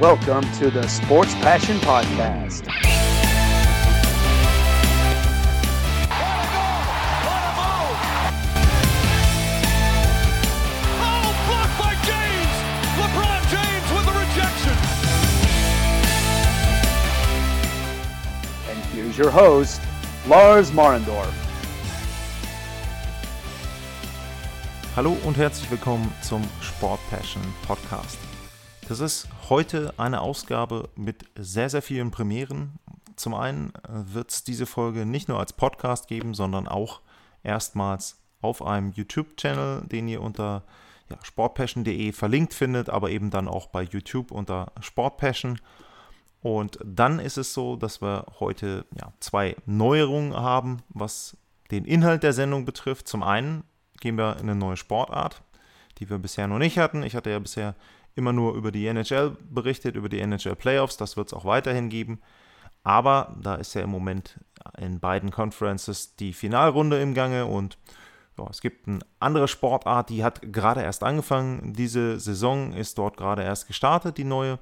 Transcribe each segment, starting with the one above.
Welcome to the Sports Passion Podcast. Oh, blocked by James! LeBron James with rejection. And here's your host, Lars Marendorf. Hallo und herzlich willkommen zum Sport Passion Podcast. Das ist heute eine Ausgabe mit sehr, sehr vielen Premieren. Zum einen wird es diese Folge nicht nur als Podcast geben, sondern auch erstmals auf einem YouTube-Channel, den ihr unter ja, sportpassion.de verlinkt findet, aber eben dann auch bei YouTube unter Sportpassion. Und dann ist es so, dass wir heute ja, zwei Neuerungen haben, was den Inhalt der Sendung betrifft. Zum einen gehen wir in eine neue Sportart, die wir bisher noch nicht hatten. Ich hatte ja bisher immer nur über die NHL berichtet, über die NHL Playoffs. Das wird es auch weiterhin geben. Aber da ist ja im Moment in beiden Conferences die Finalrunde im Gange und ja, es gibt eine andere Sportart, die hat gerade erst angefangen. Diese Saison ist dort gerade erst gestartet, die neue.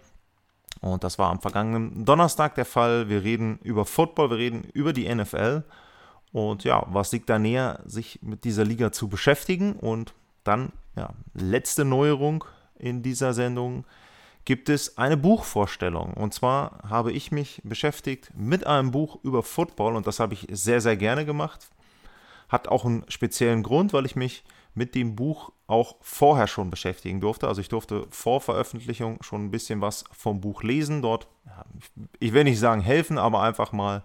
Und das war am vergangenen Donnerstag der Fall. Wir reden über Football, wir reden über die NFL. Und ja, was liegt da näher, sich mit dieser Liga zu beschäftigen? Und dann, ja, letzte Neuerung in dieser Sendung gibt es eine Buchvorstellung. Und zwar habe ich mich beschäftigt mit einem Buch über Football und das habe ich sehr, sehr gerne gemacht. Hat auch einen speziellen Grund, weil ich mich mit dem Buch auch vorher schon beschäftigen durfte. Also ich durfte vor Veröffentlichung schon ein bisschen was vom Buch lesen. Dort, ich will nicht sagen helfen, aber einfach mal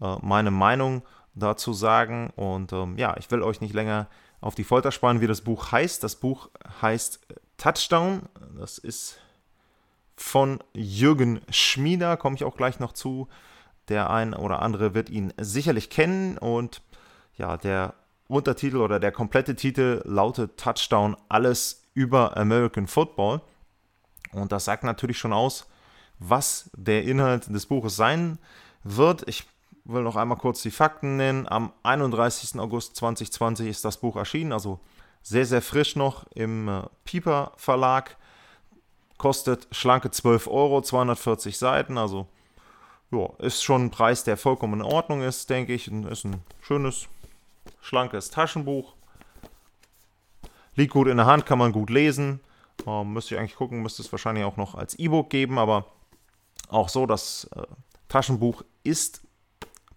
äh, meine Meinung dazu sagen. Und ähm, ja, ich will euch nicht länger auf die Folter spannen, wie das Buch heißt. Das Buch heißt Touchdown. Das ist von Jürgen Schmieder, komme ich auch gleich noch zu. Der ein oder andere wird ihn sicherlich kennen. Und ja, der Untertitel oder der komplette Titel lautet Touchdown, alles über American Football. Und das sagt natürlich schon aus, was der Inhalt des Buches sein wird. Ich will noch einmal kurz die Fakten nennen. Am 31. August 2020 ist das Buch erschienen, also sehr, sehr frisch noch im äh, Pieper Verlag. Kostet schlanke 12 Euro, 240 Seiten, also ja, ist schon ein Preis, der vollkommen in Ordnung ist, denke ich. Ist ein schönes, schlankes Taschenbuch. Liegt gut in der Hand, kann man gut lesen. Ähm, müsste ich eigentlich gucken, müsste es wahrscheinlich auch noch als E-Book geben, aber auch so, das äh, Taschenbuch ist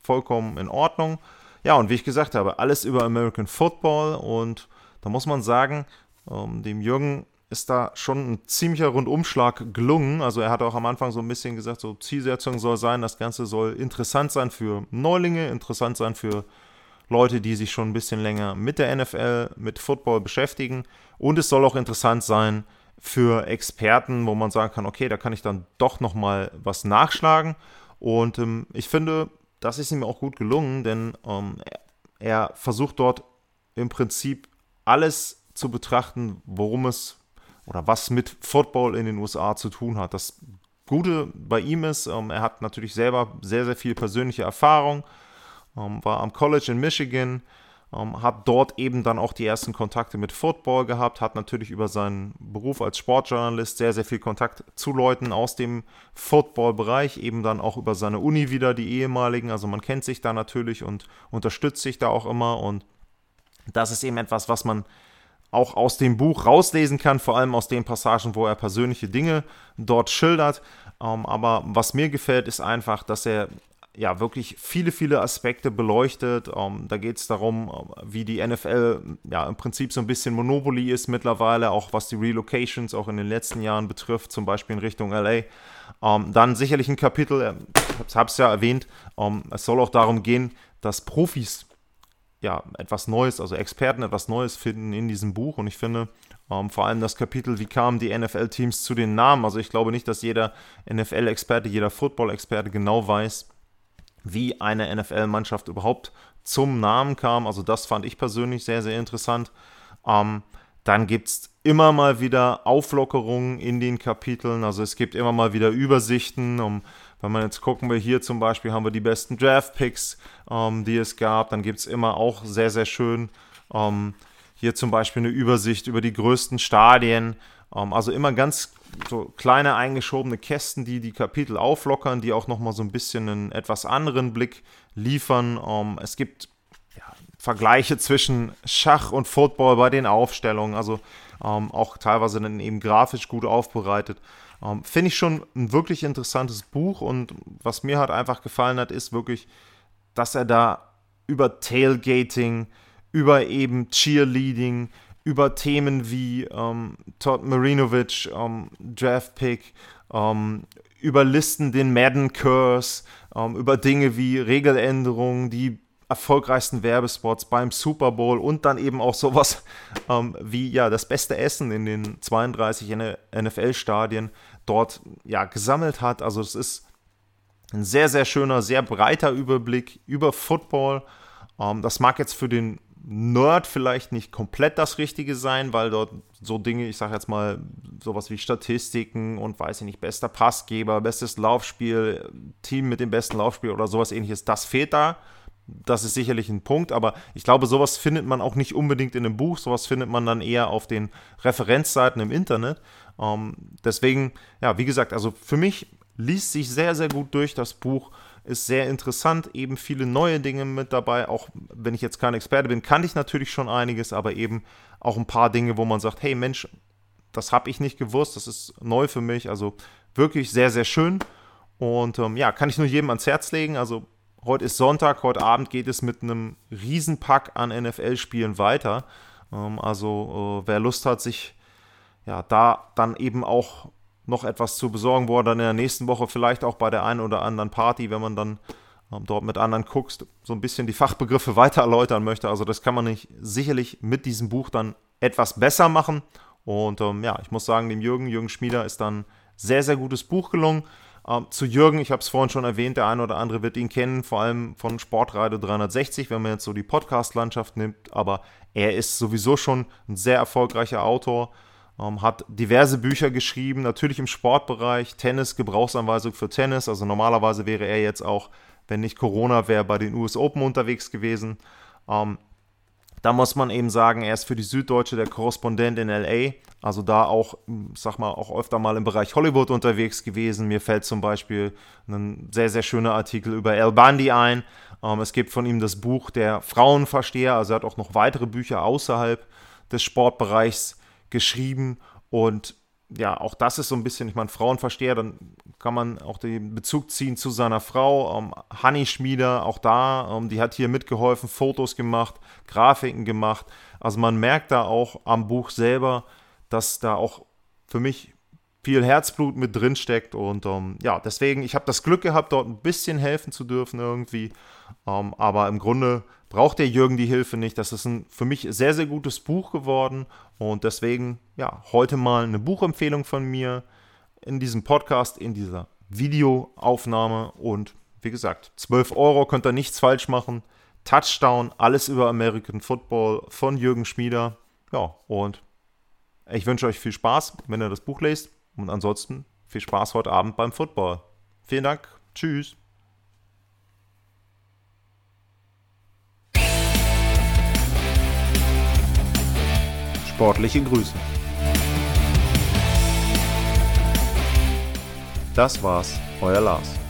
vollkommen in Ordnung. Ja, und wie ich gesagt habe, alles über American Football und da muss man sagen, ähm, dem Jürgen ist da schon ein ziemlicher Rundumschlag gelungen. Also er hat auch am Anfang so ein bisschen gesagt, so Zielsetzung soll sein, das Ganze soll interessant sein für Neulinge, interessant sein für Leute, die sich schon ein bisschen länger mit der NFL, mit Football beschäftigen. Und es soll auch interessant sein für Experten, wo man sagen kann, okay, da kann ich dann doch nochmal was nachschlagen. Und ähm, ich finde, das ist ihm auch gut gelungen, denn ähm, er versucht dort im Prinzip alles zu betrachten, worum es oder was mit Football in den USA zu tun hat. Das Gute bei ihm ist, ähm, er hat natürlich selber sehr, sehr viel persönliche Erfahrung, ähm, war am College in Michigan, ähm, hat dort eben dann auch die ersten Kontakte mit Football gehabt, hat natürlich über seinen Beruf als Sportjournalist sehr, sehr viel Kontakt zu Leuten aus dem Football-Bereich, eben dann auch über seine Uni wieder, die ehemaligen. Also man kennt sich da natürlich und unterstützt sich da auch immer und das ist eben etwas, was man auch aus dem Buch rauslesen kann, vor allem aus den Passagen, wo er persönliche Dinge dort schildert. Ähm, aber was mir gefällt, ist einfach, dass er ja wirklich viele, viele Aspekte beleuchtet. Ähm, da geht es darum, wie die NFL ja im Prinzip so ein bisschen Monopoly ist mittlerweile, auch was die Relocations auch in den letzten Jahren betrifft, zum Beispiel in Richtung LA. Ähm, dann sicherlich ein Kapitel, äh, ich habe es ja erwähnt, ähm, es soll auch darum gehen, dass Profis ja, etwas Neues, also Experten etwas Neues finden in diesem Buch. Und ich finde ähm, vor allem das Kapitel, wie kamen die NFL-Teams zu den Namen. Also ich glaube nicht, dass jeder NFL-Experte, jeder Football-Experte genau weiß, wie eine NFL-Mannschaft überhaupt zum Namen kam. Also das fand ich persönlich sehr, sehr interessant. Ähm, dann gibt es immer mal wieder Auflockerungen in den Kapiteln. Also es gibt immer mal wieder Übersichten, um wenn man jetzt gucken will, hier zum Beispiel haben wir die besten Draft-Picks, ähm, die es gab. Dann gibt es immer auch sehr, sehr schön ähm, hier zum Beispiel eine Übersicht über die größten Stadien Ähm, also immer ganz so kleine eingeschobene Kästen, die die Kapitel auflockern, die auch nochmal so ein bisschen einen etwas anderen Blick liefern. Ähm, es gibt ja, Vergleiche zwischen Schach und Football bei den Aufstellungen, also ähm, auch teilweise dann eben grafisch gut aufbereitet. Ähm, Finde ich schon ein wirklich interessantes Buch und was mir halt einfach gefallen hat, ist wirklich, dass er da über Tailgating, über eben Cheerleading, über Themen wie ähm, Todd Marinovic, ähm, Draftpick, ähm, über Listen den Madden Curse, ähm, über Dinge wie Regeländerungen, die erfolgreichsten Werbespots beim Super Bowl und dann eben auch sowas ähm, wie ja das beste Essen in den 32 NFL-Stadien dort ja gesammelt hat. Also es ist ein sehr, sehr schöner, sehr breiter Überblick über Football. Ähm, das mag jetzt für den Nerd vielleicht nicht komplett das Richtige sein, weil dort so Dinge, ich sage jetzt mal, sowas wie Statistiken und weiß ich nicht, bester Passgeber, bestes Laufspiel, Team mit dem besten Laufspiel oder sowas ähnliches, das fehlt da. Das ist sicherlich ein Punkt, aber ich glaube, sowas findet man auch nicht unbedingt in einem Buch, sowas findet man dann eher auf den Referenzseiten im Internet. Ähm, deswegen, ja, wie gesagt, also für mich liest sich sehr, sehr gut durch das Buch ist sehr interessant, eben viele neue Dinge mit dabei. Auch wenn ich jetzt kein Experte bin, kannte ich natürlich schon einiges, aber eben auch ein paar Dinge, wo man sagt, hey Mensch, das habe ich nicht gewusst, das ist neu für mich. Also wirklich sehr, sehr schön. Und ähm, ja, kann ich nur jedem ans Herz legen. Also heute ist Sonntag, heute Abend geht es mit einem Riesenpack an NFL-Spielen weiter. Ähm, also äh, wer Lust hat, sich ja da dann eben auch noch etwas zu besorgen, wo er dann in der nächsten Woche vielleicht auch bei der einen oder anderen Party, wenn man dann ähm, dort mit anderen guckst, so ein bisschen die Fachbegriffe weiter erläutern möchte. Also das kann man nicht sicherlich mit diesem Buch dann etwas besser machen. Und ähm, ja, ich muss sagen, dem Jürgen, Jürgen Schmieder ist dann sehr, sehr gutes Buch gelungen. Ähm, zu Jürgen, ich habe es vorhin schon erwähnt, der eine oder andere wird ihn kennen, vor allem von Sportradio 360, wenn man jetzt so die Podcast-Landschaft nimmt. Aber er ist sowieso schon ein sehr erfolgreicher Autor ähm, hat diverse Bücher geschrieben, natürlich im Sportbereich, Tennis, Gebrauchsanweisung für Tennis. Also normalerweise wäre er jetzt auch, wenn nicht Corona wäre, bei den US Open unterwegs gewesen. Ähm, da muss man eben sagen, er ist für die Süddeutsche der Korrespondent in LA, also da auch, sag mal, auch öfter mal im Bereich Hollywood unterwegs gewesen. Mir fällt zum Beispiel ein sehr, sehr schöner Artikel über Al Bundy ein. Ähm, es gibt von ihm das Buch Der Frauenversteher, also er hat auch noch weitere Bücher außerhalb des Sportbereichs geschrieben und ja, auch das ist so ein bisschen, ich meine, Frauenversteher, dann kann man auch den Bezug ziehen zu seiner Frau, ähm, Hanni Schmieder, auch da, ähm, die hat hier mitgeholfen, Fotos gemacht, Grafiken gemacht. Also man merkt da auch am Buch selber, dass da auch für mich viel Herzblut mit drin steckt und ähm, ja, deswegen, ich habe das Glück gehabt, dort ein bisschen helfen zu dürfen irgendwie, ähm, aber im Grunde braucht der Jürgen die Hilfe nicht. Das ist ein für mich sehr, sehr gutes Buch geworden und deswegen, ja, heute mal eine Buchempfehlung von mir in diesem Podcast, in dieser Videoaufnahme und wie gesagt, 12 Euro könnt ihr nichts falsch machen. Touchdown, alles über American Football von Jürgen Schmieder. Ja, und ich wünsche euch viel Spaß, wenn ihr das Buch lest. Und ansonsten viel Spaß heute Abend beim Football. Vielen Dank. Tschüss. Sportliche Grüße. Das war's, euer Lars.